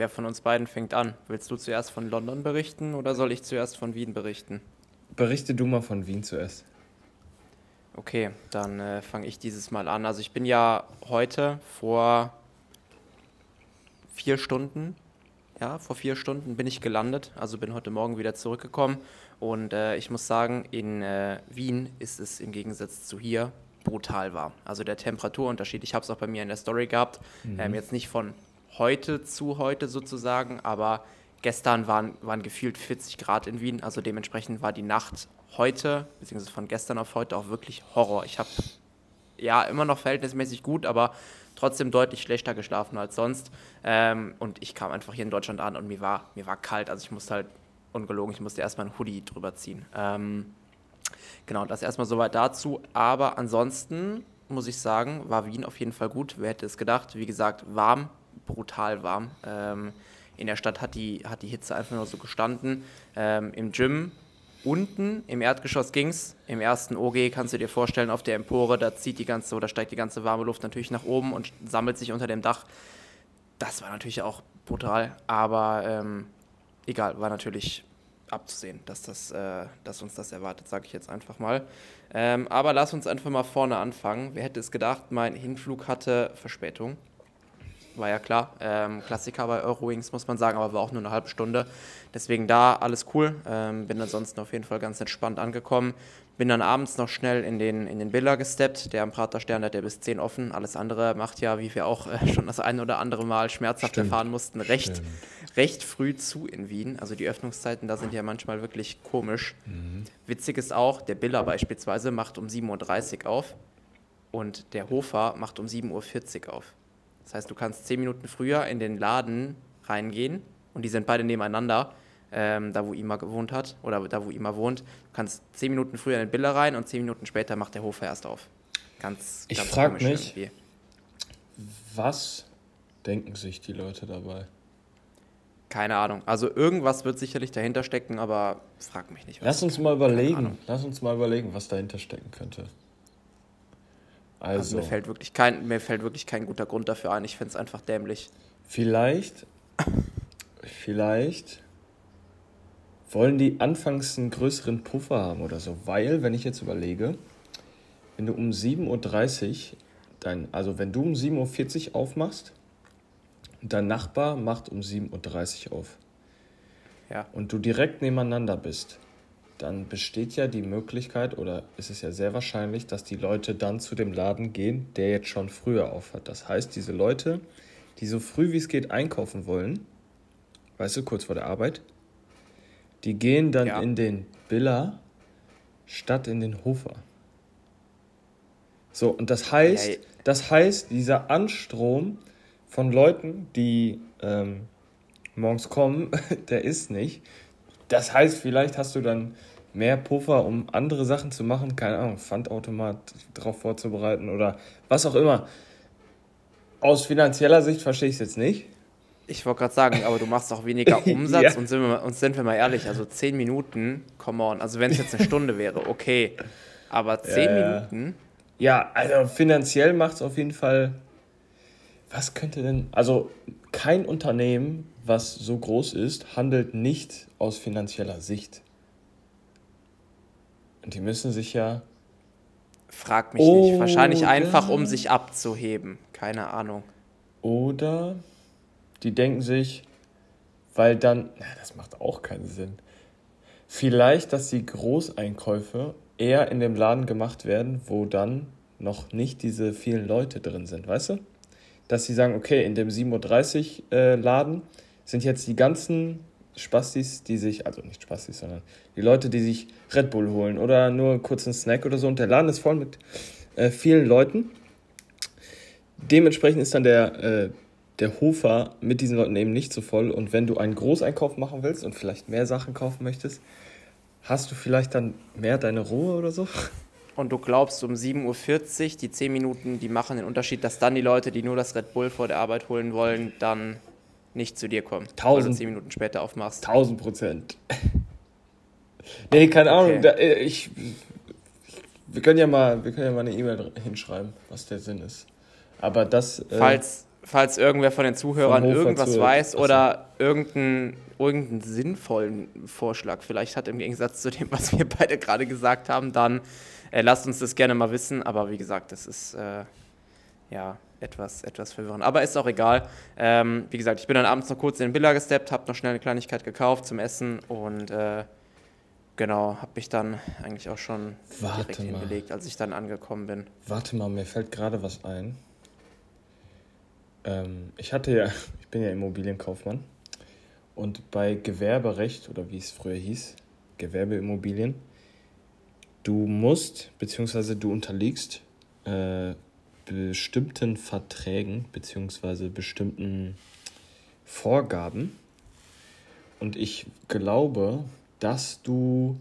Wer von uns beiden fängt an? Willst du zuerst von London berichten oder soll ich zuerst von Wien berichten? Berichte du mal von Wien zuerst. Okay, dann äh, fange ich dieses Mal an. Also ich bin ja heute vor vier Stunden, ja, vor vier Stunden bin ich gelandet. Also bin heute Morgen wieder zurückgekommen. Und äh, ich muss sagen, in äh, Wien ist es im Gegensatz zu hier brutal warm. Also der Temperaturunterschied, ich habe es auch bei mir in der Story gehabt, mhm. ähm, jetzt nicht von heute zu heute sozusagen, aber gestern waren, waren gefühlt 40 Grad in Wien, also dementsprechend war die Nacht heute, beziehungsweise von gestern auf heute auch wirklich Horror. Ich habe ja immer noch verhältnismäßig gut, aber trotzdem deutlich schlechter geschlafen als sonst. Ähm, und ich kam einfach hier in Deutschland an und mir war, mir war kalt, also ich musste halt, ungelogen, ich musste erstmal ein Hoodie drüber ziehen. Ähm, genau, das erstmal soweit dazu. Aber ansonsten muss ich sagen, war Wien auf jeden Fall gut. Wer hätte es gedacht? Wie gesagt, warm, brutal warm. Ähm, in der Stadt hat die, hat die Hitze einfach nur so gestanden. Ähm, Im Gym unten im Erdgeschoss ging es. Im ersten OG kannst du dir vorstellen, auf der Empore, da zieht die ganze oder steigt die ganze warme Luft natürlich nach oben und sammelt sich unter dem Dach. Das war natürlich auch brutal, aber ähm, egal, war natürlich abzusehen, dass, das, äh, dass uns das erwartet, sage ich jetzt einfach mal. Ähm, aber lass uns einfach mal vorne anfangen. Wer hätte es gedacht, mein Hinflug hatte Verspätung war ja klar. Ähm, Klassiker bei Eurowings, muss man sagen, aber war auch nur eine halbe Stunde. Deswegen da alles cool. Ähm, bin ansonsten auf jeden Fall ganz entspannt angekommen. Bin dann abends noch schnell in den, in den Billa gesteppt. Der am Praterstern hat der bis 10 offen. Alles andere macht ja, wie wir auch äh, schon das ein oder andere Mal schmerzhaft Stimmt. erfahren mussten, recht, recht früh zu in Wien. Also die Öffnungszeiten da sind ja manchmal wirklich komisch. Mhm. Witzig ist auch, der Billa beispielsweise macht um 7.30 Uhr auf und der Hofer macht um 7.40 Uhr auf. Das heißt, du kannst zehn Minuten früher in den Laden reingehen und die sind beide nebeneinander, ähm, da wo Ima gewohnt hat oder da wo Ima wohnt. Du kannst zehn Minuten früher in den Biller rein und zehn Minuten später macht der Hof erst auf. Ganz, ich frage mich, irgendwie. was denken sich die Leute dabei? Keine Ahnung. Also irgendwas wird sicherlich dahinter stecken, aber frag mich nicht. Was Lass uns mal überlegen. Lass uns mal überlegen, was dahinter stecken könnte. Also, also mir, fällt wirklich kein, mir fällt wirklich kein guter Grund dafür ein. Ich finde es einfach dämlich. Vielleicht, vielleicht wollen die anfangs einen größeren Puffer haben oder so. Weil, wenn ich jetzt überlege, wenn du um 7.30 Uhr, dein, also wenn du um 7.40 Uhr aufmachst, dein Nachbar macht um 7.30 Uhr auf. Ja. Und du direkt nebeneinander bist, dann besteht ja die Möglichkeit oder ist es ja sehr wahrscheinlich, dass die Leute dann zu dem Laden gehen, der jetzt schon früher aufhat. Das heißt, diese Leute, die so früh wie es geht einkaufen wollen, weißt du, kurz vor der Arbeit, die gehen dann ja. in den Billa statt in den Hofer. So, und das heißt, hey. das heißt, dieser Anstrom von Leuten, die ähm, morgens kommen, der ist nicht. Das heißt, vielleicht hast du dann mehr Puffer, um andere Sachen zu machen, keine Ahnung, Pfandautomat drauf vorzubereiten oder was auch immer. Aus finanzieller Sicht verstehe ich es jetzt nicht. Ich wollte gerade sagen, aber du machst auch weniger Umsatz ja. und, sind wir, und sind wir mal ehrlich, also 10 Minuten, come on, also wenn es jetzt eine Stunde wäre, okay, aber 10 ja, Minuten? Ja, also finanziell macht es auf jeden Fall, was könnte denn, also kein Unternehmen, was so groß ist, handelt nicht aus finanzieller Sicht. Und die müssen sich ja. Frag mich nicht. Wahrscheinlich einfach, um sich abzuheben. Keine Ahnung. Oder die denken sich, weil dann. Na, das macht auch keinen Sinn. Vielleicht, dass die Großeinkäufe eher in dem Laden gemacht werden, wo dann noch nicht diese vielen Leute drin sind, weißt du? Dass sie sagen, okay, in dem 7.30 Uhr äh, Laden sind jetzt die ganzen Spastis, die sich, also nicht Spastis, sondern die Leute, die sich Red Bull holen oder nur kurz einen Snack oder so. Und der Laden ist voll mit äh, vielen Leuten. Dementsprechend ist dann der, äh, der Hofer mit diesen Leuten eben nicht so voll. Und wenn du einen Großeinkauf machen willst und vielleicht mehr Sachen kaufen möchtest, hast du vielleicht dann mehr deine Ruhe oder so. Und du glaubst, um 7.40 Uhr, die 10 Minuten, die machen den Unterschied, dass dann die Leute, die nur das Red Bull vor der Arbeit holen wollen, dann nicht zu dir kommen, Tausend, weil du zehn Minuten später aufmachst. Tausend Prozent. nee, keine Ahnung. Okay. Da, äh, ich, wir können ja mal, wir können ja mal eine E-Mail hinschreiben, was der Sinn ist. Aber das. Äh falls, falls irgendwer von den Zuhörern irgendwas weiß oder irgendeinen, irgendeinen sinnvollen Vorschlag vielleicht hat im Gegensatz zu dem, was wir beide gerade gesagt haben, dann äh, lasst uns das gerne mal wissen. Aber wie gesagt, das ist äh, ja etwas, etwas verwirrend. Aber ist auch egal. Ähm, wie gesagt, ich bin dann abends noch kurz in den Billa gesteppt, habe noch schnell eine Kleinigkeit gekauft zum Essen und äh, genau, habe mich dann eigentlich auch schon Warte direkt mal. hingelegt, als ich dann angekommen bin. Warte mal, mir fällt gerade was ein. Ähm, ich hatte ja, ich bin ja Immobilienkaufmann und bei Gewerberecht oder wie es früher hieß, Gewerbeimmobilien, du musst bzw. du unterliegst äh, bestimmten Verträgen bzw. bestimmten Vorgaben. Und ich glaube, dass du,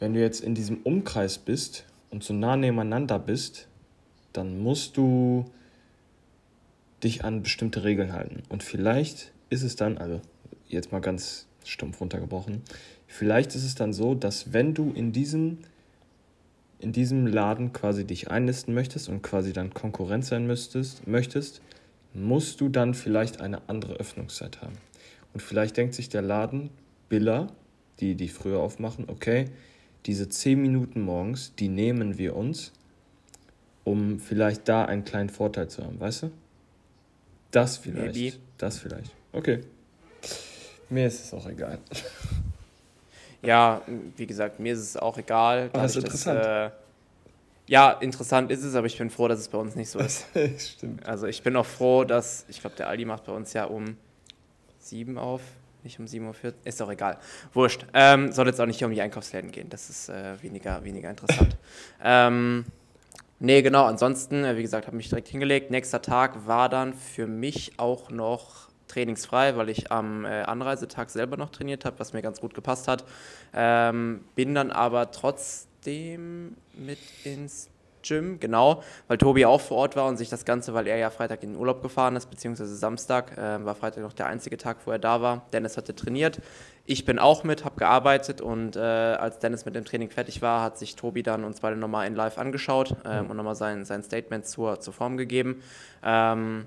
wenn du jetzt in diesem Umkreis bist und so nah nebeneinander bist, dann musst du dich an bestimmte Regeln halten. Und vielleicht ist es dann, also jetzt mal ganz stumpf runtergebrochen, vielleicht ist es dann so, dass wenn du in diesem in diesem Laden quasi dich einlisten möchtest und quasi dann Konkurrenz sein müsstest, möchtest, musst du dann vielleicht eine andere Öffnungszeit haben. Und vielleicht denkt sich der Laden, Biller, die, die früher aufmachen, okay, diese 10 Minuten morgens, die nehmen wir uns, um vielleicht da einen kleinen Vorteil zu haben, weißt du? Das vielleicht. Maybe. Das vielleicht. Okay. Mir ist es auch egal. Ja, wie gesagt, mir ist es auch egal. Ah, das ist interessant. Dass, äh, ja, interessant ist es, aber ich bin froh, dass es bei uns nicht so ist. Stimmt. Also ich bin auch froh, dass, ich glaube, der Aldi macht bei uns ja um 7 auf, nicht um 7.40 Uhr. Ist doch egal. Wurscht. Ähm, soll jetzt auch nicht um die Einkaufsläden gehen. Das ist äh, weniger, weniger interessant. ähm, nee, genau. Ansonsten, äh, wie gesagt, habe mich direkt hingelegt. Nächster Tag war dann für mich auch noch trainingsfrei, weil ich am äh, Anreisetag selber noch trainiert habe, was mir ganz gut gepasst hat. Ähm, bin dann aber trotzdem mit ins Gym, genau, weil Tobi auch vor Ort war und sich das Ganze, weil er ja Freitag in den Urlaub gefahren ist, beziehungsweise Samstag, äh, war Freitag noch der einzige Tag, wo er da war. Dennis hatte trainiert, ich bin auch mit, habe gearbeitet und äh, als Dennis mit dem Training fertig war, hat sich Tobi dann uns beide nochmal in Live angeschaut ähm, und nochmal sein, sein Statement zur, zur Form gegeben. Ähm,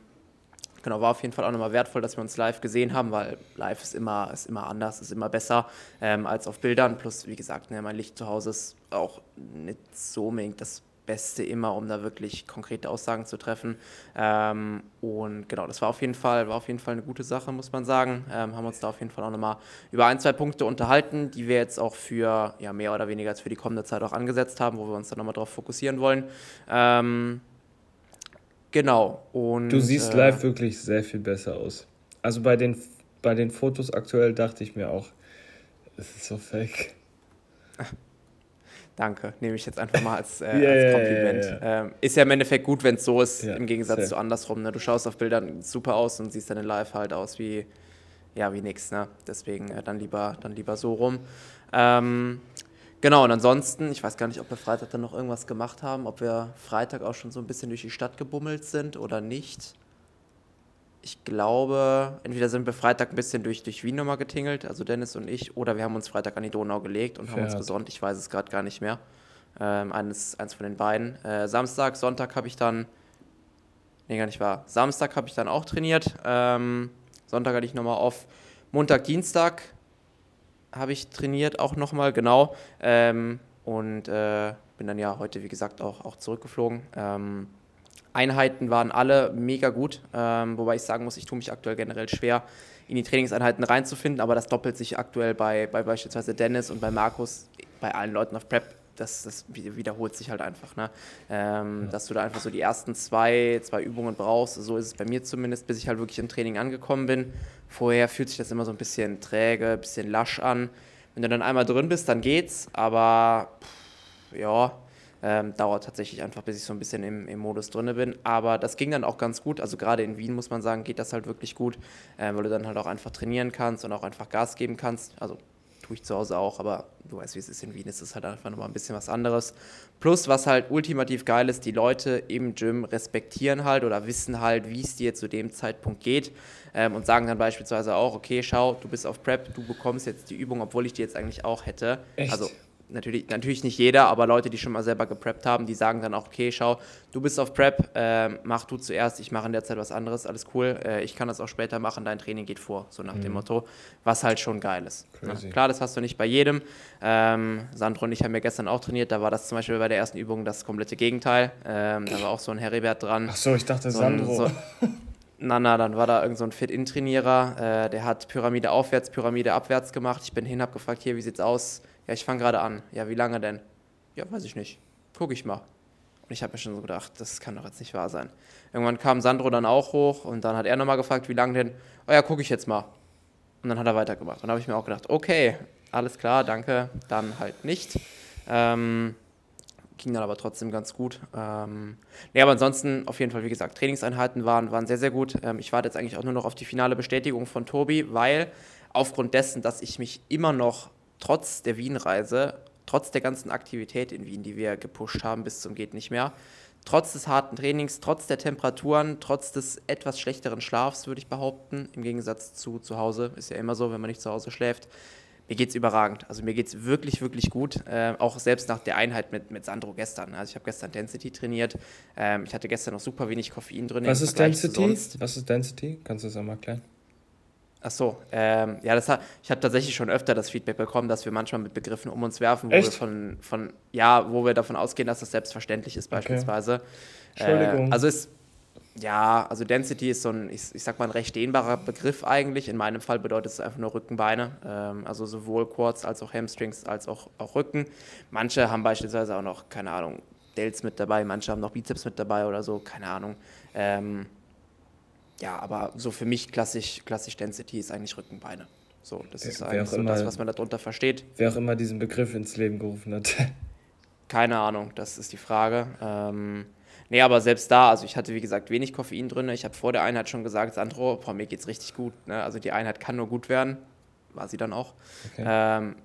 genau, war auf jeden Fall auch nochmal wertvoll, dass wir uns live gesehen haben, weil live ist immer, ist immer anders, ist immer besser ähm, als auf Bildern. Plus, wie gesagt, ne, mein Licht zu Hause ist auch nicht so unbedingt das Beste immer, um da wirklich konkrete Aussagen zu treffen. Ähm, und genau, das war auf jeden Fall, war auf jeden Fall eine gute Sache, muss man sagen. Ähm, haben uns da auf jeden Fall auch nochmal über ein, zwei Punkte unterhalten, die wir jetzt auch für ja, mehr oder weniger als für die kommende Zeit auch angesetzt haben, wo wir uns dann nochmal drauf fokussieren wollen. Ähm, Genau. Und, du siehst äh, live wirklich sehr viel besser aus. Also bei den, bei den Fotos aktuell dachte ich mir auch, es ist so fake. Danke, nehme ich jetzt einfach mal als, äh, yeah, als Kompliment. Yeah, yeah, ähm, ist ja im Endeffekt gut, wenn es so ist, im Gegensatz safe. zu andersrum. Ne? Du schaust auf Bildern super aus und siehst dann in Live halt aus wie, ja, wie nix. Ne? Deswegen äh, dann, lieber, dann lieber so rum. Ähm, Genau, und ansonsten, ich weiß gar nicht, ob wir Freitag dann noch irgendwas gemacht haben, ob wir Freitag auch schon so ein bisschen durch die Stadt gebummelt sind oder nicht. Ich glaube, entweder sind wir Freitag ein bisschen durch, durch Wien nochmal getingelt, also Dennis und ich, oder wir haben uns Freitag an die Donau gelegt und Fährt. haben uns gesonnt. Ich weiß es gerade gar nicht mehr. Ähm, eines, eins von den beiden. Äh, Samstag, Sonntag habe ich dann, nee, gar nicht wahr. Samstag habe ich dann auch trainiert. Ähm, Sonntag hatte ich nochmal auf. Montag, Dienstag habe ich trainiert, auch nochmal, genau. Ähm, und äh, bin dann ja heute, wie gesagt, auch, auch zurückgeflogen. Ähm, Einheiten waren alle mega gut, ähm, wobei ich sagen muss, ich tue mich aktuell generell schwer, in die Trainingseinheiten reinzufinden, aber das doppelt sich aktuell bei, bei beispielsweise Dennis und bei Markus, bei allen Leuten auf Prep das, das wiederholt sich halt einfach, ne? Ähm, ja. Dass du da einfach so die ersten zwei, zwei Übungen brauchst. So ist es bei mir zumindest, bis ich halt wirklich im Training angekommen bin. Vorher fühlt sich das immer so ein bisschen träge, ein bisschen lasch an. Wenn du dann einmal drin bist, dann geht's, aber pff, ja, ähm, dauert tatsächlich einfach, bis ich so ein bisschen im, im Modus drin bin. Aber das ging dann auch ganz gut. Also gerade in Wien muss man sagen, geht das halt wirklich gut, äh, weil du dann halt auch einfach trainieren kannst und auch einfach Gas geben kannst. Also tue ich zu Hause auch, aber du weißt, wie es ist in Wien, ist es halt einfach nochmal ein bisschen was anderes. Plus, was halt ultimativ geil ist, die Leute im Gym respektieren halt oder wissen halt, wie es dir zu dem Zeitpunkt geht ähm, und sagen dann beispielsweise auch, okay, schau, du bist auf Prep, du bekommst jetzt die Übung, obwohl ich die jetzt eigentlich auch hätte. Echt? Also natürlich, natürlich nicht jeder, aber Leute, die schon mal selber gepreppt haben, die sagen dann auch, okay, schau, du bist auf Prep, äh, mach du zuerst, ich mache in der Zeit was anderes, alles cool, äh, ich kann das auch später machen, dein Training geht vor, so nach mhm. dem Motto, was halt schon geil ist. Ne? Klar, das hast du nicht bei jedem. Ähm, Sandro und ich haben ja gestern auch trainiert, da war das zum Beispiel bei der ersten Übung das komplette Gegenteil. Ähm, da war auch so ein Heribert dran. Ach so, ich dachte so Sandro. Ein, so, na, na, dann war da irgend so ein Fit-In-Trainierer, äh, der hat Pyramide aufwärts, Pyramide abwärts gemacht. Ich bin hin, hab gefragt, hier, wie sieht's aus? Ja, ich fange gerade an. Ja, wie lange denn? Ja, weiß ich nicht. Guck ich mal. Und ich habe mir schon so gedacht, das kann doch jetzt nicht wahr sein. Irgendwann kam Sandro dann auch hoch und dann hat er nochmal gefragt, wie lange denn? Oh ja, gucke ich jetzt mal. Und dann hat er weitergemacht. Und dann habe ich mir auch gedacht, okay, alles klar, danke, dann halt nicht. Ähm, ging dann aber trotzdem ganz gut. Ähm, nee, aber ansonsten auf jeden Fall, wie gesagt, Trainingseinheiten waren, waren sehr, sehr gut. Ähm, ich warte jetzt eigentlich auch nur noch auf die finale Bestätigung von Tobi, weil aufgrund dessen, dass ich mich immer noch trotz der Wien-Reise, trotz der ganzen Aktivität in Wien, die wir gepusht haben bis zum geht nicht mehr, trotz des harten Trainings, trotz der Temperaturen, trotz des etwas schlechteren Schlafs, würde ich behaupten, im Gegensatz zu zu Hause, ist ja immer so, wenn man nicht zu Hause schläft, mir geht es überragend. Also mir geht es wirklich, wirklich gut. Äh, auch selbst nach der Einheit mit, mit Sandro gestern. Also ich habe gestern Density trainiert. Ähm, ich hatte gestern noch super wenig Koffein drin. Was ist Density? Was ist Density? Kannst du das einmal erklären? Ach so, ähm, ja, das hat, ich habe tatsächlich schon öfter das Feedback bekommen, dass wir manchmal mit Begriffen um uns werfen, wo Echt? wir von, von, ja, wo wir davon ausgehen, dass das selbstverständlich ist, beispielsweise. Okay. Entschuldigung. Äh, also ist, ja, also Density ist so ein, ich, ich sag mal, ein recht dehnbarer Begriff eigentlich. In meinem Fall bedeutet es einfach nur Rückenbeine, ähm, also sowohl Quads als auch Hamstrings als auch, auch Rücken. Manche haben beispielsweise auch noch, keine Ahnung, Delts mit dabei, manche haben noch Bizeps mit dabei oder so, keine Ahnung. Ähm, ja, aber so für mich klassisch, klassisch Density ist eigentlich Rückenbeine. So, das ist eigentlich so immer, das, was man darunter versteht. Wer auch immer diesen Begriff ins Leben gerufen hat. Keine Ahnung, das ist die Frage. Ähm, nee, aber selbst da, also ich hatte wie gesagt wenig Koffein drin. Ich habe vor der Einheit schon gesagt, Sandro, boah, mir geht's richtig gut. Ne? Also die Einheit kann nur gut werden. War sie dann auch. Okay. Ähm,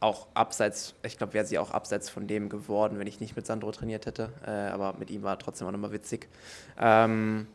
auch abseits, ich glaube, wäre sie auch abseits von dem geworden, wenn ich nicht mit Sandro trainiert hätte. Äh, aber mit ihm war trotzdem auch nochmal witzig. Ähm,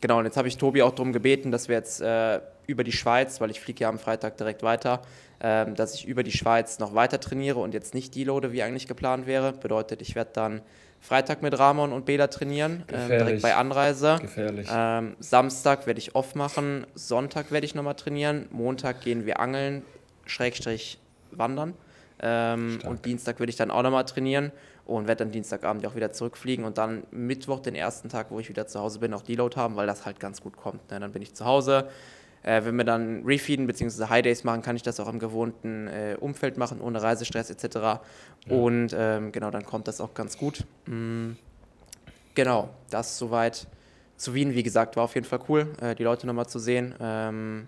Genau, und jetzt habe ich Tobi auch darum gebeten, dass wir jetzt äh, über die Schweiz, weil ich fliege ja am Freitag direkt weiter, äh, dass ich über die Schweiz noch weiter trainiere und jetzt nicht deloade, wie eigentlich geplant wäre. Bedeutet, ich werde dann Freitag mit Ramon und Bela trainieren, äh, direkt bei Anreise. Gefährlich. Ähm, Samstag werde ich off machen, Sonntag werde ich nochmal trainieren, Montag gehen wir angeln, Schrägstrich wandern. Ähm, und Dienstag werde ich dann auch nochmal trainieren und werde dann Dienstagabend auch wieder zurückfliegen und dann Mittwoch, den ersten Tag, wo ich wieder zu Hause bin, auch Deload haben, weil das halt ganz gut kommt. Ne? Dann bin ich zu Hause. Äh, wenn wir dann Refeeden bzw. High Days machen, kann ich das auch im gewohnten äh, Umfeld machen, ohne Reisestress etc. Ja. Und ähm, genau, dann kommt das auch ganz gut. Mhm. Genau, das soweit zu Wien. Wie gesagt, war auf jeden Fall cool, äh, die Leute nochmal zu sehen. Ähm,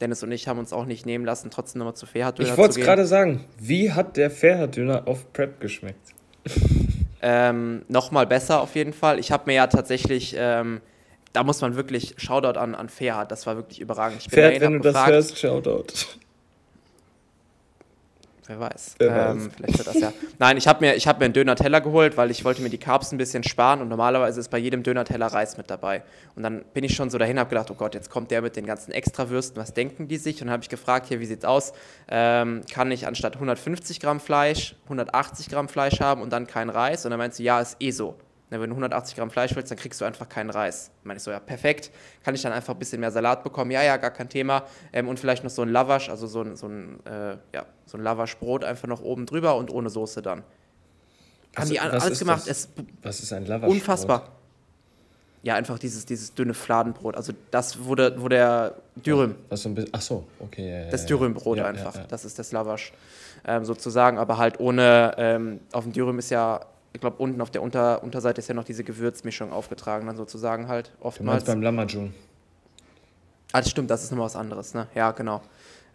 Dennis und ich haben uns auch nicht nehmen lassen, trotzdem nochmal zu Fairhard-Döner Ich wollte es gerade sagen, wie hat der Fairhard-Döner auf Prep geschmeckt? ähm, Nochmal besser auf jeden Fall. Ich habe mir ja tatsächlich, ähm, da muss man wirklich, Shoutout an, an Fairhard, das war wirklich überragend. Ich Fairhard, wenn du gefragt, das hörst, Shoutout. Wer weiß. Wer ähm, weiß. Vielleicht wird das ja. Nein, ich habe mir, hab mir einen Döner-Teller geholt, weil ich wollte mir die Carbs ein bisschen sparen und normalerweise ist bei jedem Döner-Teller Reis mit dabei. Und dann bin ich schon so dahin, habe gedacht, oh Gott, jetzt kommt der mit den ganzen Extrawürsten, was denken die sich? Und dann habe ich gefragt, hier, wie sieht's aus? Ähm, kann ich anstatt 150 Gramm Fleisch 180 Gramm Fleisch haben und dann kein Reis? Und dann meinst du, ja, ist eh so. Wenn du 180 Gramm Fleisch willst, dann kriegst du einfach keinen Reis. Meine ich so, ja, perfekt. Kann ich dann einfach ein bisschen mehr Salat bekommen? Ja, ja, gar kein Thema. Ähm, und vielleicht noch so ein Lavash, also so ein, so ein äh, ja, so ein Lavaschbrot einfach noch oben drüber und ohne Soße dann. Haben die alles gemacht. Es, was ist ein Lavaschbrot? Unfassbar. Ja, einfach dieses, dieses dünne Fladenbrot. Also das wurde, wo der Dürüm. Was so ein bisschen, ach so, okay. Ja, das Dürümbrot ja, einfach. Ja, das ist das Lavasch ähm, sozusagen, aber halt ohne, ähm, auf dem Dürüm ist ja, ich glaube unten auf der Unter, Unterseite ist ja noch diese Gewürzmischung aufgetragen, dann sozusagen halt oftmals. Du beim Lamajun. Ah, das stimmt, das ist nochmal was anderes, ne? Ja, genau.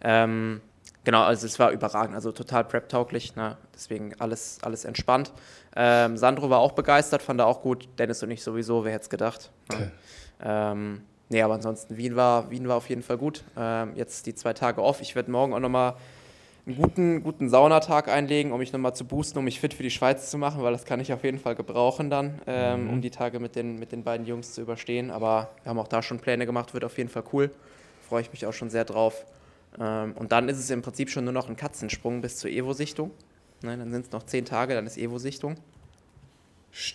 Ähm, Genau, also es war überragend, also total prep-tauglich, ne? deswegen alles, alles entspannt. Ähm, Sandro war auch begeistert, fand er auch gut. Dennis und ich sowieso, wer hätte es gedacht. Ne? Okay. Ähm, nee, aber ansonsten, Wien war, Wien war auf jeden Fall gut. Ähm, jetzt die zwei Tage off. Ich werde morgen auch nochmal einen guten, guten Saunatag einlegen, um mich nochmal zu boosten, um mich fit für die Schweiz zu machen, weil das kann ich auf jeden Fall gebrauchen dann, ähm, mhm. um die Tage mit den, mit den beiden Jungs zu überstehen. Aber wir haben auch da schon Pläne gemacht, wird auf jeden Fall cool. Freue ich mich auch schon sehr drauf. Ähm, und dann ist es im Prinzip schon nur noch ein Katzensprung bis zur Evo-Sichtung. Ne, dann sind es noch zehn Tage, dann ist Evo-Sichtung.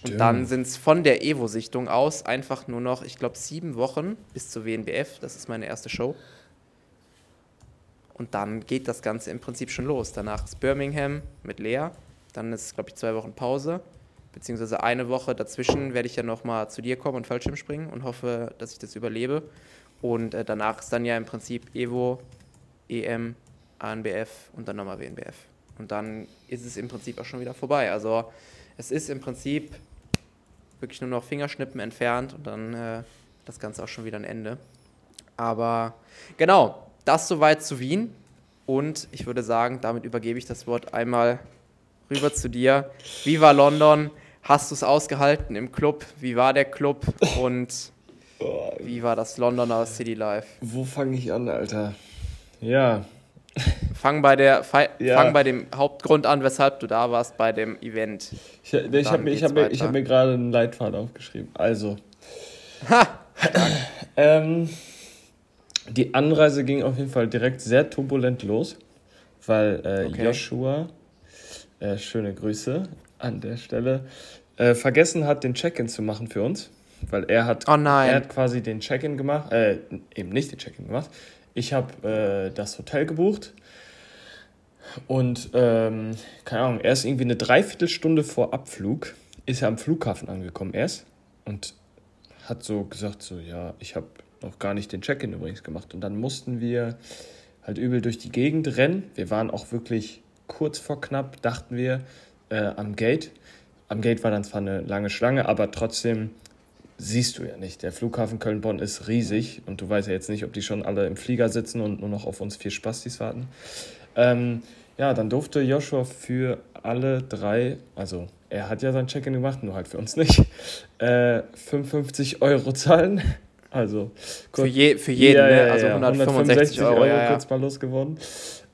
Und dann sind es von der Evo-Sichtung aus einfach nur noch, ich glaube, sieben Wochen bis zur WNBF. Das ist meine erste Show. Und dann geht das Ganze im Prinzip schon los. Danach ist Birmingham mit Lea. Dann ist, glaube ich, zwei Wochen Pause. Beziehungsweise eine Woche dazwischen werde ich ja nochmal zu dir kommen und Fallschirm springen und hoffe, dass ich das überlebe. Und äh, danach ist dann ja im Prinzip Evo, EM, ANBF und dann nochmal WNBF. Und dann ist es im Prinzip auch schon wieder vorbei. Also es ist im Prinzip wirklich nur noch Fingerschnippen entfernt und dann äh, das Ganze auch schon wieder ein Ende. Aber genau, das soweit zu Wien. Und ich würde sagen, damit übergebe ich das Wort einmal rüber zu dir. Wie war London? Hast du es ausgehalten im Club? Wie war der Club? Und wie war das Londoner City Life? Wo fange ich an, Alter? Ja. Fang bei, der, ja. fang bei dem Hauptgrund an, weshalb du da warst bei dem Event. Ich, ich habe mir, hab mir, hab mir gerade einen Leitfaden aufgeschrieben. Also. Ha! ähm, die Anreise ging auf jeden Fall direkt sehr turbulent los, weil äh, okay. Joshua, äh, schöne Grüße an der Stelle, äh, vergessen hat, den Check-in zu machen für uns. Weil er hat, oh er hat quasi den Check-in gemacht, äh, eben nicht den Check-in gemacht. Ich habe äh, das Hotel gebucht und, ähm, keine Ahnung, er ist irgendwie eine Dreiviertelstunde vor Abflug, ist er am Flughafen angekommen erst und hat so gesagt, so, ja, ich habe noch gar nicht den Check-in übrigens gemacht. Und dann mussten wir halt übel durch die Gegend rennen. Wir waren auch wirklich kurz vor knapp, dachten wir, äh, am Gate. Am Gate war dann zwar eine lange Schlange, aber trotzdem siehst du ja nicht. Der Flughafen Köln-Bonn ist riesig und du weißt ja jetzt nicht, ob die schon alle im Flieger sitzen und nur noch auf uns vier Spastis warten. Ähm, ja, dann durfte Joshua für alle drei, also er hat ja sein Check-in gemacht, nur halt für uns nicht, äh, 55 Euro zahlen. Also für, je, für jeden, ja, ne? also 165 Euro, Euro ja, kurz mal losgeworden.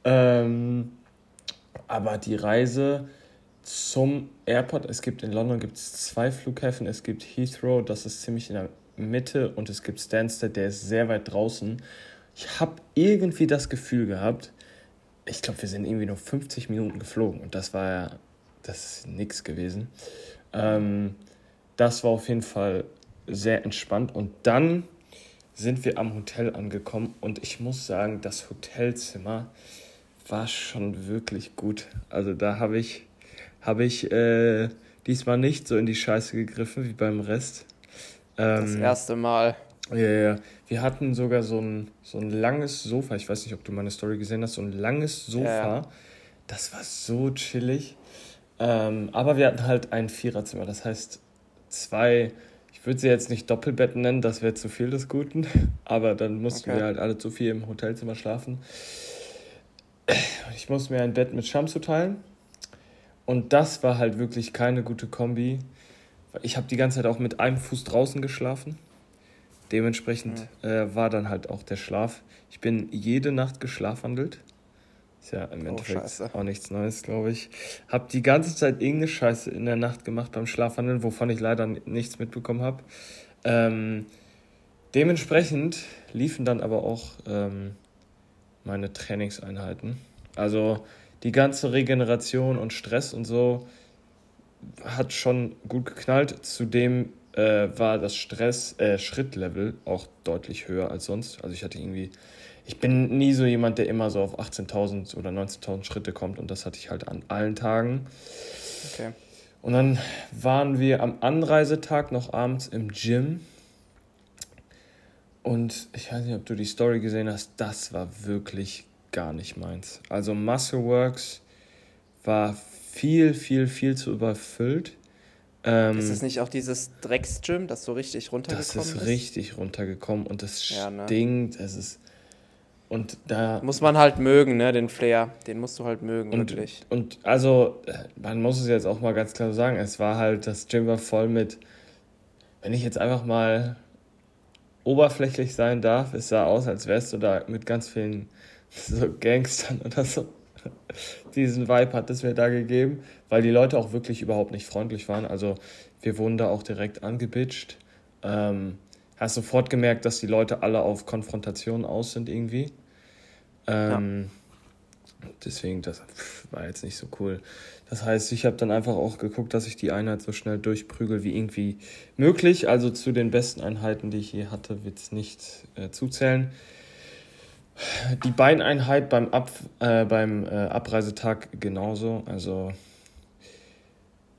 Ähm, aber die Reise zum Airport, es gibt in London gibt's zwei Flughäfen, es gibt Heathrow, das ist ziemlich in der Mitte und es gibt Stansted, der ist sehr weit draußen. Ich habe irgendwie das Gefühl gehabt, ich glaube, wir sind irgendwie nur 50 Minuten geflogen und das war ja, das ist nichts gewesen. Ähm, das war auf jeden Fall sehr entspannt. Und dann sind wir am Hotel angekommen und ich muss sagen, das Hotelzimmer war schon wirklich gut. Also da habe ich, hab ich äh, diesmal nicht so in die Scheiße gegriffen wie beim Rest. Ähm, das erste Mal. Ja, ja. Wir hatten sogar so ein, so ein langes Sofa. Ich weiß nicht, ob du meine Story gesehen hast. So ein langes Sofa. Ja. Das war so chillig. Ähm, aber wir hatten halt ein Viererzimmer. Das heißt, zwei würde sie jetzt nicht Doppelbett nennen, das wäre zu viel des Guten, aber dann mussten okay. wir halt alle zu viel im Hotelzimmer schlafen. Ich musste mir ein Bett mit Shamsu teilen und das war halt wirklich keine gute Kombi. Ich habe die ganze Zeit auch mit einem Fuß draußen geschlafen. Dementsprechend mhm. äh, war dann halt auch der Schlaf. Ich bin jede Nacht geschlafwandelt. Ist ja im oh, Endeffekt oh, auch nichts Neues, glaube ich. Hab die ganze Zeit irgendeine Scheiße in der Nacht gemacht beim Schlafwandeln, wovon ich leider nichts mitbekommen habe. Ähm, dementsprechend liefen dann aber auch ähm, meine Trainingseinheiten. Also die ganze Regeneration und Stress und so hat schon gut geknallt. Zudem äh, war das Stress, äh, Schrittlevel auch deutlich höher als sonst. Also ich hatte irgendwie ich bin nie so jemand, der immer so auf 18.000 oder 19.000 Schritte kommt und das hatte ich halt an allen Tagen. Okay. Und dann waren wir am Anreisetag noch abends im Gym. Und ich weiß nicht, ob du die Story gesehen hast, das war wirklich gar nicht meins. Also Muscleworks war viel, viel, viel zu überfüllt. Ähm, ist es nicht auch dieses Drecksgym, das so richtig runtergekommen ist? Das ist, ist? richtig runtergekommen und es ja, ne? stinkt. Es ist und da. Muss man halt mögen, ne, den Flair. Den musst du halt mögen, und, wirklich. Und also, man muss es jetzt auch mal ganz klar sagen, es war halt, das Gym war voll mit, wenn ich jetzt einfach mal oberflächlich sein darf, es sah aus, als wärst du da mit ganz vielen so Gangstern oder so. Diesen Vibe hat es mir da gegeben, weil die Leute auch wirklich überhaupt nicht freundlich waren. Also wir wurden da auch direkt angebitscht. Ähm, hast sofort gemerkt, dass die Leute alle auf Konfrontation aus sind irgendwie. Ähm, ja. Deswegen, das war jetzt nicht so cool. Das heißt, ich habe dann einfach auch geguckt, dass ich die Einheit so schnell durchprügel wie irgendwie möglich. Also zu den besten Einheiten, die ich je hatte, wird es nicht äh, zuzählen. Die Beineinheit beim, Ab, äh, beim äh, Abreisetag genauso. Also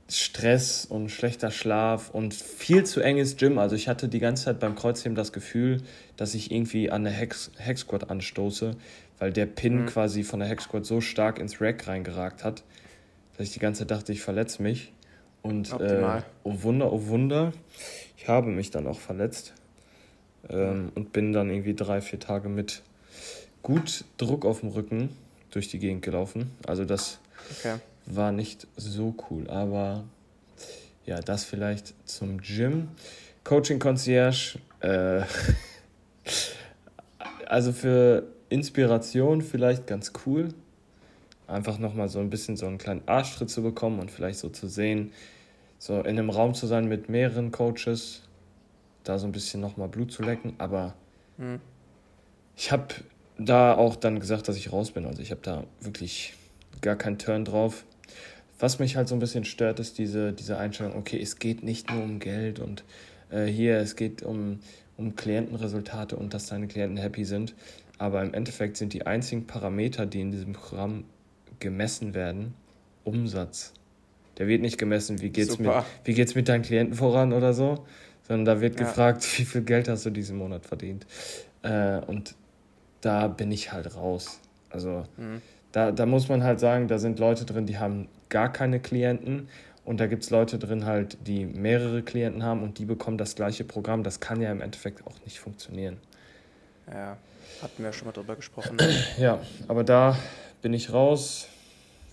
Stress und schlechter Schlaf und viel zu enges Gym. Also ich hatte die ganze Zeit beim Kreuzheben das Gefühl, dass ich irgendwie an der Hex, Hex anstoße, weil der Pin mhm. quasi von der Hex Squad so stark ins Rack reingeragt hat, dass ich die ganze Zeit dachte, ich verletze mich. Und äh, oh Wunder, oh Wunder, ich habe mich dann auch verletzt ähm, und bin dann irgendwie drei, vier Tage mit gut Druck auf dem Rücken durch die Gegend gelaufen. Also das okay. War nicht so cool, aber ja, das vielleicht zum Gym. Coaching Concierge, äh, also für Inspiration vielleicht ganz cool. Einfach nochmal so ein bisschen so einen kleinen Arschtritt zu bekommen und vielleicht so zu sehen, so in einem Raum zu sein mit mehreren Coaches, da so ein bisschen nochmal Blut zu lecken. Aber mhm. ich habe da auch dann gesagt, dass ich raus bin. Also ich habe da wirklich gar keinen Turn drauf. Was mich halt so ein bisschen stört, ist diese, diese Einstellung, okay, es geht nicht nur um Geld und äh, hier, es geht um, um Klientenresultate und dass deine Klienten happy sind. Aber im Endeffekt sind die einzigen Parameter, die in diesem Programm gemessen werden, Umsatz. Der wird nicht gemessen, wie geht's, mit, wie geht's mit deinen Klienten voran oder so, sondern da wird ja. gefragt, wie viel Geld hast du diesen Monat verdient. Äh, und da bin ich halt raus. Also mhm. Da, da muss man halt sagen, da sind Leute drin, die haben gar keine Klienten und da gibt es Leute drin halt, die mehrere Klienten haben und die bekommen das gleiche Programm. Das kann ja im Endeffekt auch nicht funktionieren. Ja, hatten wir ja schon mal drüber gesprochen. ja, aber da bin ich raus.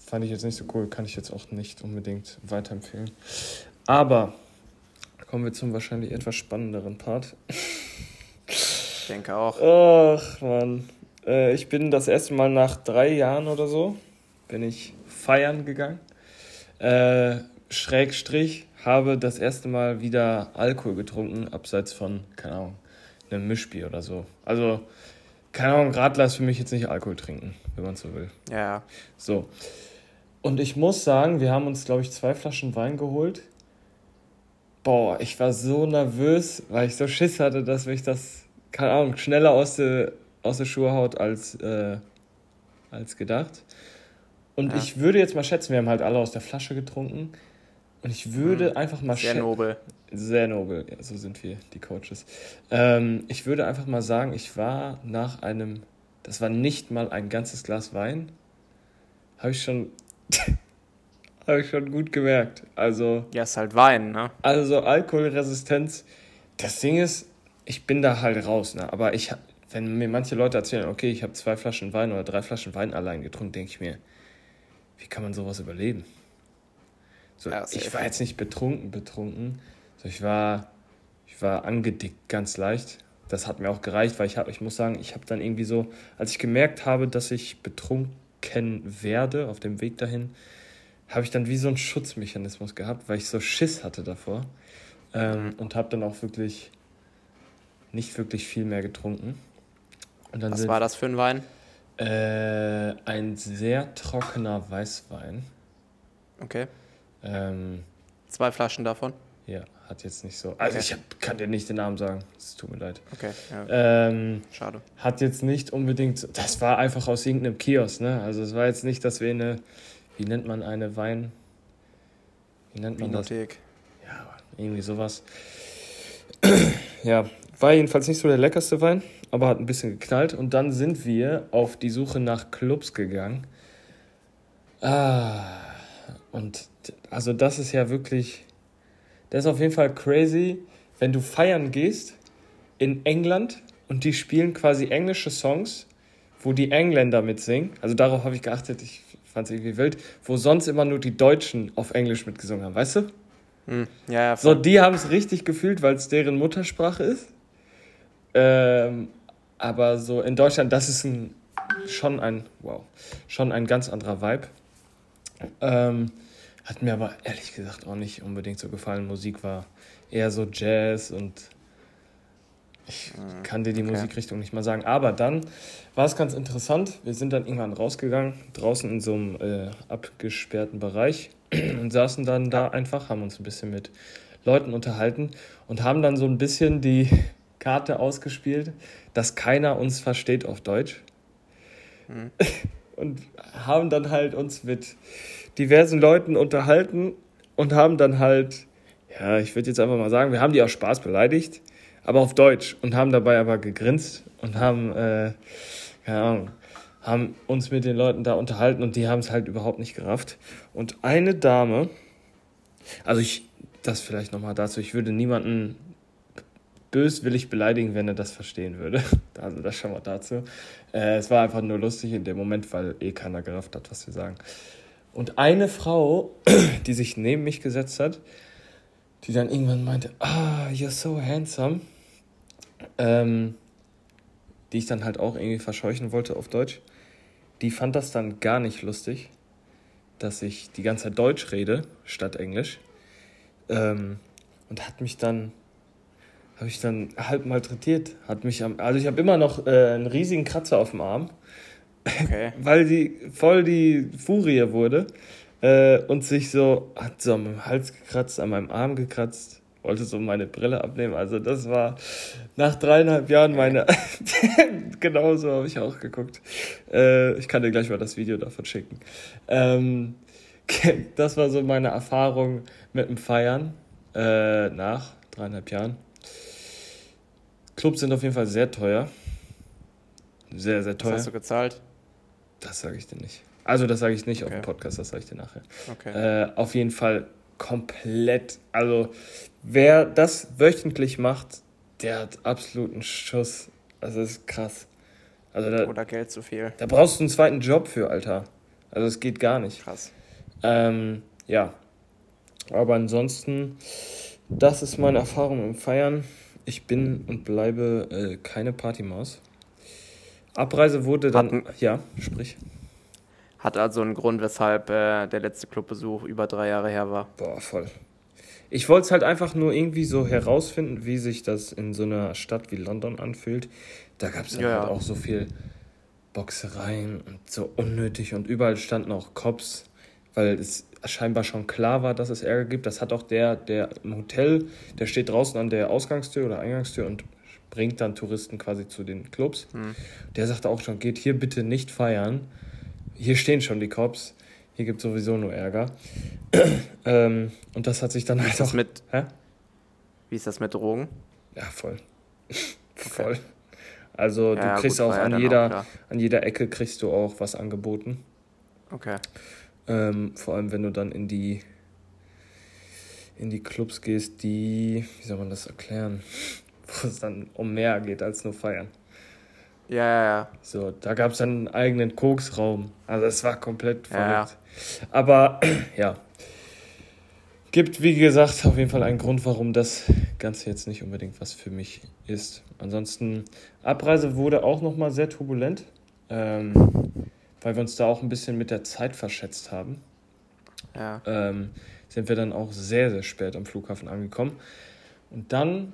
Fand ich jetzt nicht so cool, kann ich jetzt auch nicht unbedingt weiterempfehlen. Aber kommen wir zum wahrscheinlich etwas spannenderen Part. Ich denke auch. Ach, Mann. Äh, ich bin das erste Mal nach drei Jahren oder so, bin ich feiern gegangen. Äh, Schrägstrich, habe das erste Mal wieder Alkohol getrunken, abseits von, keine Ahnung, einem Mischbier oder so. Also, keine Ahnung, Radler ist für mich jetzt nicht Alkohol trinken, wenn man so will. Ja. So. Und ich muss sagen, wir haben uns, glaube ich, zwei Flaschen Wein geholt. Boah, ich war so nervös, weil ich so Schiss hatte, dass mich das keine Ahnung, schneller aus der, aus der Schuhe haut als, äh, als gedacht. Und ja. ich würde jetzt mal schätzen, wir haben halt alle aus der Flasche getrunken. Und ich würde mhm. einfach mal Sehr nobel. Sehr nobel, ja, so sind wir, die Coaches. Ähm, ich würde einfach mal sagen, ich war nach einem, das war nicht mal ein ganzes Glas Wein, habe ich schon, habe ich schon gut gemerkt. Also. Ja, ist halt Wein, ne? Also Alkoholresistenz. Das Ding ist, ich bin da halt raus, ne? Aber ich, wenn mir manche Leute erzählen, okay, ich habe zwei Flaschen Wein oder drei Flaschen Wein allein getrunken, denke ich mir, wie kann man sowas überleben? So, ja, ich war jetzt nicht betrunken, betrunken. So, ich war, ich war angedickt, ganz leicht. Das hat mir auch gereicht, weil ich habe, ich muss sagen, ich habe dann irgendwie so, als ich gemerkt habe, dass ich betrunken werde auf dem Weg dahin, habe ich dann wie so einen Schutzmechanismus gehabt, weil ich so Schiss hatte davor. Ähm, und habe dann auch wirklich nicht wirklich viel mehr getrunken. Was war das für ein Wein? Äh, ein sehr trockener Weißwein. Okay. Ähm, Zwei Flaschen davon? Ja, hat jetzt nicht so. Also okay. ich hab, kann dir nicht den Namen sagen. Es tut mir leid. Okay. Ja. Ähm, Schade. Hat jetzt nicht unbedingt. Das war einfach aus irgendeinem Kiosk, ne? Also es war jetzt nicht, dass wir eine. Wie nennt man eine Wein? Wie nennt man Vinothek. das? Ja, irgendwie sowas. ja, war jedenfalls nicht so der leckerste Wein, aber hat ein bisschen geknallt. Und dann sind wir auf die Suche nach Clubs gegangen. Ah, und also das ist ja wirklich, das ist auf jeden Fall crazy, wenn du feiern gehst in England und die spielen quasi englische Songs, wo die Engländer mitsingen. Also darauf habe ich geachtet, ich fand es irgendwie wild, wo sonst immer nur die Deutschen auf Englisch mitgesungen haben, weißt du? Hm, ja, ja, so, die haben es richtig gefühlt, weil es deren Muttersprache ist. Ähm, aber so in Deutschland, das ist ein, schon ein, wow, schon ein ganz anderer Vibe. Ähm, hat mir aber ehrlich gesagt auch nicht unbedingt so gefallen. Musik war eher so Jazz und Ich kann dir die okay. Musikrichtung nicht mal sagen. Aber dann war es ganz interessant. Wir sind dann irgendwann rausgegangen, draußen in so einem äh, abgesperrten Bereich und saßen dann da einfach, haben uns ein bisschen mit Leuten unterhalten und haben dann so ein bisschen die Karte ausgespielt, dass keiner uns versteht auf Deutsch. Hm. Und haben dann halt uns mit diversen Leuten unterhalten und haben dann halt, ja, ich würde jetzt einfach mal sagen, wir haben die auch Spaß beleidigt aber auf Deutsch und haben dabei aber gegrinst und haben, äh, keine Ahnung, haben uns mit den Leuten da unterhalten und die haben es halt überhaupt nicht gerafft. Und eine Dame, also ich, das vielleicht nochmal dazu, ich würde niemanden böswillig beleidigen, wenn er das verstehen würde. Also das schon mal dazu. Äh, es war einfach nur lustig in dem Moment, weil eh keiner gerafft hat, was wir sagen. Und eine Frau, die sich neben mich gesetzt hat, die dann irgendwann meinte, ah, you're so handsome ähm, die ich dann halt auch irgendwie verscheuchen wollte auf Deutsch, die fand das dann gar nicht lustig, dass ich die ganze Zeit Deutsch rede statt Englisch. Ähm, und hat mich dann, habe ich dann halb malträtiert, hat mich am, also ich habe immer noch äh, einen riesigen Kratzer auf dem Arm, okay. weil die voll die Furie wurde äh, und sich so, hat so am Hals gekratzt, an meinem Arm gekratzt wollte so meine Brille abnehmen. Also das war nach dreieinhalb Jahren meine... Genauso habe ich auch geguckt. Äh, ich kann dir gleich mal das Video davon schicken. Ähm, das war so meine Erfahrung mit dem Feiern äh, nach dreieinhalb Jahren. Clubs sind auf jeden Fall sehr teuer. Sehr, sehr teuer. Was hast du gezahlt? Das sage ich dir nicht. Also das sage ich nicht okay. auf dem Podcast, das sage ich dir nachher. Okay. Äh, auf jeden Fall komplett, also wer das wöchentlich macht, der hat absoluten Schuss. Also das ist krass. Also da, Oder Geld zu viel. Da brauchst du einen zweiten Job für, Alter. Also es geht gar nicht. Krass. Ähm, ja. Aber ansonsten, das ist meine Erfahrung im Feiern. Ich bin und bleibe äh, keine Partymaus. Abreise wurde dann. Hatten, ja, sprich. Hat also einen Grund, weshalb äh, der letzte Clubbesuch über drei Jahre her war. Boah, voll. Ich wollte es halt einfach nur irgendwie so herausfinden, wie sich das in so einer Stadt wie London anfühlt. Da gab es ja, halt auch so viel Boxereien und so unnötig und überall standen auch Cops, weil es scheinbar schon klar war, dass es Ärger gibt. Das hat auch der, der im Hotel, der steht draußen an der Ausgangstür oder Eingangstür und bringt dann Touristen quasi zu den Clubs. Hm. Der sagte auch schon, geht hier bitte nicht feiern. Hier stehen schon die Cops. Hier gibt es sowieso nur Ärger. ähm, und das hat sich dann Wie halt auch... Mit, hä? Wie ist das mit Drogen? Ja, voll. voll. Okay. Also du ja, kriegst gut, auch, an jeder, auch an jeder Ecke kriegst du auch was angeboten. Okay. Ähm, vor allem, wenn du dann in die in die Clubs gehst, die, wie soll man das erklären, wo es dann um mehr geht als nur feiern. Ja, ja, ja. So, da gab es dann einen eigenen Koksraum. Also es war komplett verrückt. Ja, ja. Aber ja, gibt wie gesagt auf jeden Fall einen Grund, warum das Ganze jetzt nicht unbedingt was für mich ist. Ansonsten, Abreise wurde auch nochmal sehr turbulent, ähm, weil wir uns da auch ein bisschen mit der Zeit verschätzt haben. Ja. Ähm, sind wir dann auch sehr, sehr spät am Flughafen angekommen. Und dann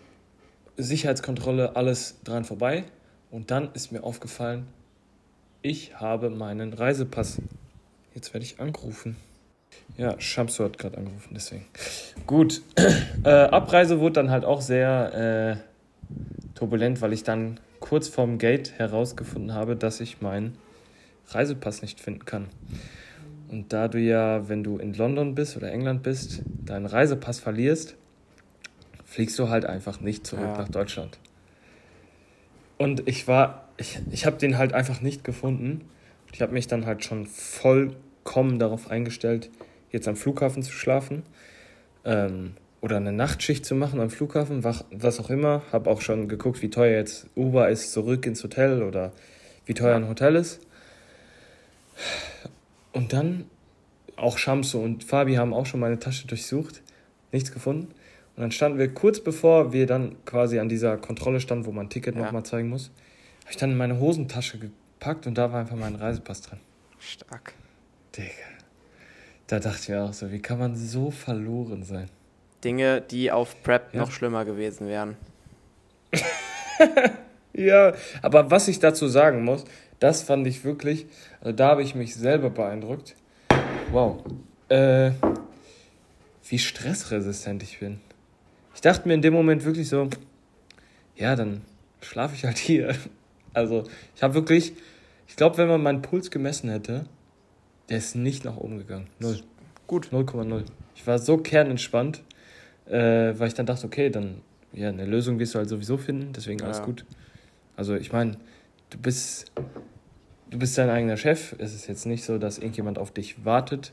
Sicherheitskontrolle, alles dran vorbei. Und dann ist mir aufgefallen, ich habe meinen Reisepass. Jetzt werde ich angerufen. Ja, Shamsu hat gerade angerufen, deswegen. Gut, äh, Abreise wurde dann halt auch sehr äh, turbulent, weil ich dann kurz vorm Gate herausgefunden habe, dass ich meinen Reisepass nicht finden kann. Und da du ja, wenn du in London bist oder England bist, deinen Reisepass verlierst, fliegst du halt einfach nicht zurück ja. nach Deutschland. Und ich war, ich, ich habe den halt einfach nicht gefunden. Ich habe mich dann halt schon vollkommen darauf eingestellt, jetzt am Flughafen zu schlafen ähm, oder eine Nachtschicht zu machen am Flughafen, was auch immer. Habe auch schon geguckt, wie teuer jetzt Uber ist zurück ins Hotel oder wie teuer ein Hotel ist. Und dann auch Shamso und Fabi haben auch schon meine Tasche durchsucht, nichts gefunden. Und dann standen wir kurz bevor wir dann quasi an dieser Kontrolle standen, wo man ein Ticket ja. nochmal zeigen muss, habe ich dann in meine Hosentasche gepackt und da war einfach mein Reisepass drin. Stark. Digga. Da dachte ich mir auch so, wie kann man so verloren sein? Dinge, die auf Prep ja. noch schlimmer gewesen wären. ja, aber was ich dazu sagen muss, das fand ich wirklich, also da habe ich mich selber beeindruckt. Wow. Äh, wie stressresistent ich bin. Ich dachte mir in dem Moment wirklich so, ja, dann schlafe ich halt hier. Also, ich habe wirklich, ich glaube, wenn man meinen Puls gemessen hätte, der ist nicht nach oben gegangen. Null. Gut. 0,0. Ich war so kernentspannt, äh, weil ich dann dachte, okay, dann, ja, eine Lösung wirst du halt sowieso finden, deswegen alles ja. gut. Also, ich meine, du bist, du bist dein eigener Chef. Es ist jetzt nicht so, dass irgendjemand auf dich wartet.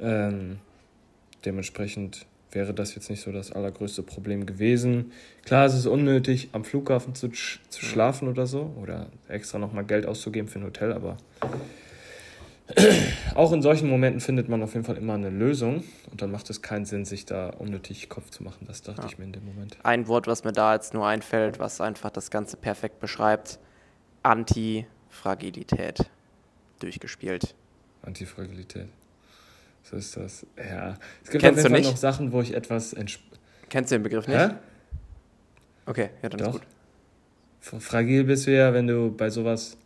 Ähm, dementsprechend wäre das jetzt nicht so das allergrößte Problem gewesen. Klar, es ist unnötig, am Flughafen zu, zu schlafen oder so oder extra nochmal Geld auszugeben für ein Hotel, aber auch in solchen Momenten findet man auf jeden Fall immer eine Lösung und dann macht es keinen Sinn, sich da unnötig Kopf zu machen. Das dachte ja. ich mir in dem Moment. Ein Wort, was mir da jetzt nur einfällt, was einfach das Ganze perfekt beschreibt: Antifragilität. Durchgespielt. Antifragilität. So ist das. Ja. Es gibt Kennst auf jeden Fall noch Sachen, wo ich etwas Kennst du den Begriff nicht? Hä? Okay, ja, dann Doch. ist gut. Fragil bist du ja, wenn du bei sowas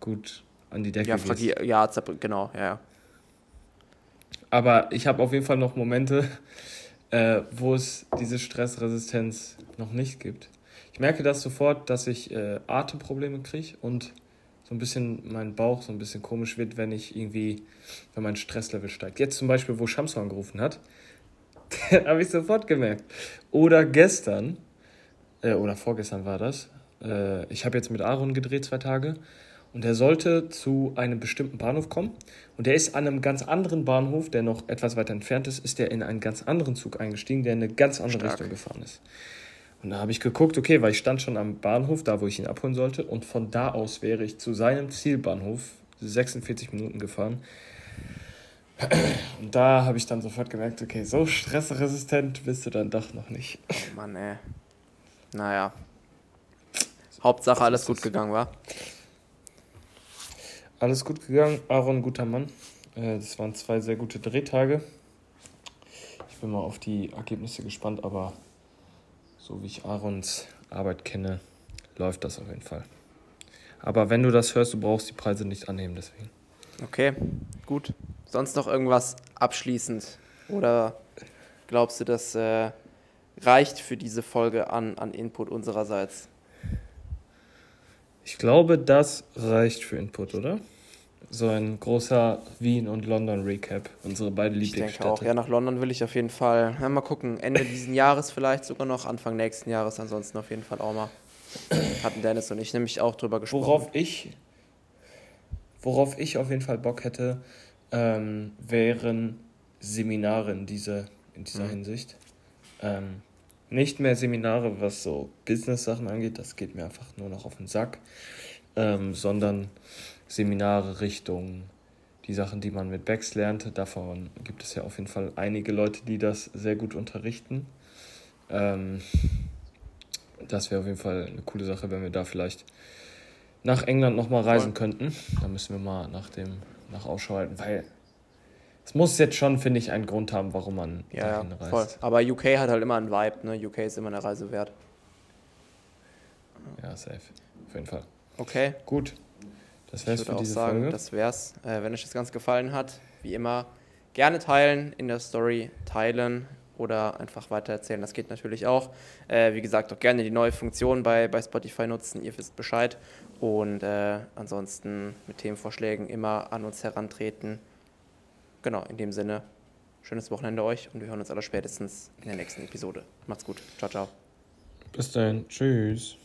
gut an die Decke ja, fragil, gehst. Ja, genau, ja, ja. Aber ich habe auf jeden Fall noch Momente, äh, wo es diese Stressresistenz noch nicht gibt. Ich merke das sofort, dass ich äh, Atemprobleme kriege und so ein bisschen mein Bauch so ein bisschen komisch wird, wenn ich irgendwie, wenn mein Stresslevel steigt. Jetzt zum Beispiel, wo Shamsu angerufen hat, habe ich sofort gemerkt. Oder gestern, äh, oder vorgestern war das, äh, ich habe jetzt mit Aaron gedreht zwei Tage und er sollte zu einem bestimmten Bahnhof kommen und er ist an einem ganz anderen Bahnhof, der noch etwas weiter entfernt ist, ist er in einen ganz anderen Zug eingestiegen, der in eine ganz andere Stark. Richtung gefahren ist. Und da habe ich geguckt, okay, weil ich stand schon am Bahnhof, da wo ich ihn abholen sollte, und von da aus wäre ich zu seinem Zielbahnhof 46 Minuten gefahren. Und da habe ich dann sofort gemerkt, okay, so stressresistent bist du dann doch noch nicht. Oh Mann, ey. Naja. Hauptsache alles gut gegangen, war. Alles gut gegangen. Aaron, guter Mann. Äh, das waren zwei sehr gute Drehtage. Ich bin mal auf die Ergebnisse gespannt, aber so wie ich Aarons Arbeit kenne, läuft das auf jeden Fall. Aber wenn du das hörst, du brauchst die Preise nicht annehmen, deswegen. Okay, gut. Sonst noch irgendwas abschließend? Oder glaubst du, das äh, reicht für diese Folge an, an Input unsererseits? Ich glaube, das reicht für Input, oder? So ein großer Wien- und London-Recap. Unsere beiden Lieblingsstädte. Ich denke auch. Ja, nach London will ich auf jeden Fall. Ja, mal gucken. Ende dieses Jahres vielleicht sogar noch, Anfang nächsten Jahres. Ansonsten auf jeden Fall auch mal. Hatten Dennis und ich nämlich auch drüber gesprochen. Worauf ich, worauf ich auf jeden Fall Bock hätte, ähm, wären Seminare in, diese, in dieser mhm. Hinsicht. Ähm, nicht mehr Seminare, was so Business-Sachen angeht, das geht mir einfach nur noch auf den Sack, ähm, sondern Seminare Richtung die Sachen, die man mit Becks lernt. Davon gibt es ja auf jeden Fall einige Leute, die das sehr gut unterrichten. Ähm, das wäre auf jeden Fall eine coole Sache, wenn wir da vielleicht nach England nochmal reisen könnten. Da müssen wir mal nach dem nach Ausschau halten, weil es muss jetzt schon, finde ich, einen Grund haben, warum man ja, dahin reist. Voll. Aber UK hat halt immer einen Vibe, ne? UK ist immer eine Reise wert. Ja, safe. Auf jeden Fall. Okay. Gut. Das wär's ich würde auch sagen, Folge. das wär's. Äh, wenn euch das Ganze gefallen hat, wie immer, gerne teilen, in der Story teilen oder einfach weitererzählen. Das geht natürlich auch. Äh, wie gesagt, auch gerne die neue Funktion bei, bei Spotify nutzen. Ihr wisst Bescheid. Und äh, ansonsten mit Themenvorschlägen immer an uns herantreten. Genau, in dem Sinne, schönes Wochenende euch und wir hören uns aller spätestens in der nächsten Episode. Macht's gut. Ciao, ciao. Bis dann. Tschüss.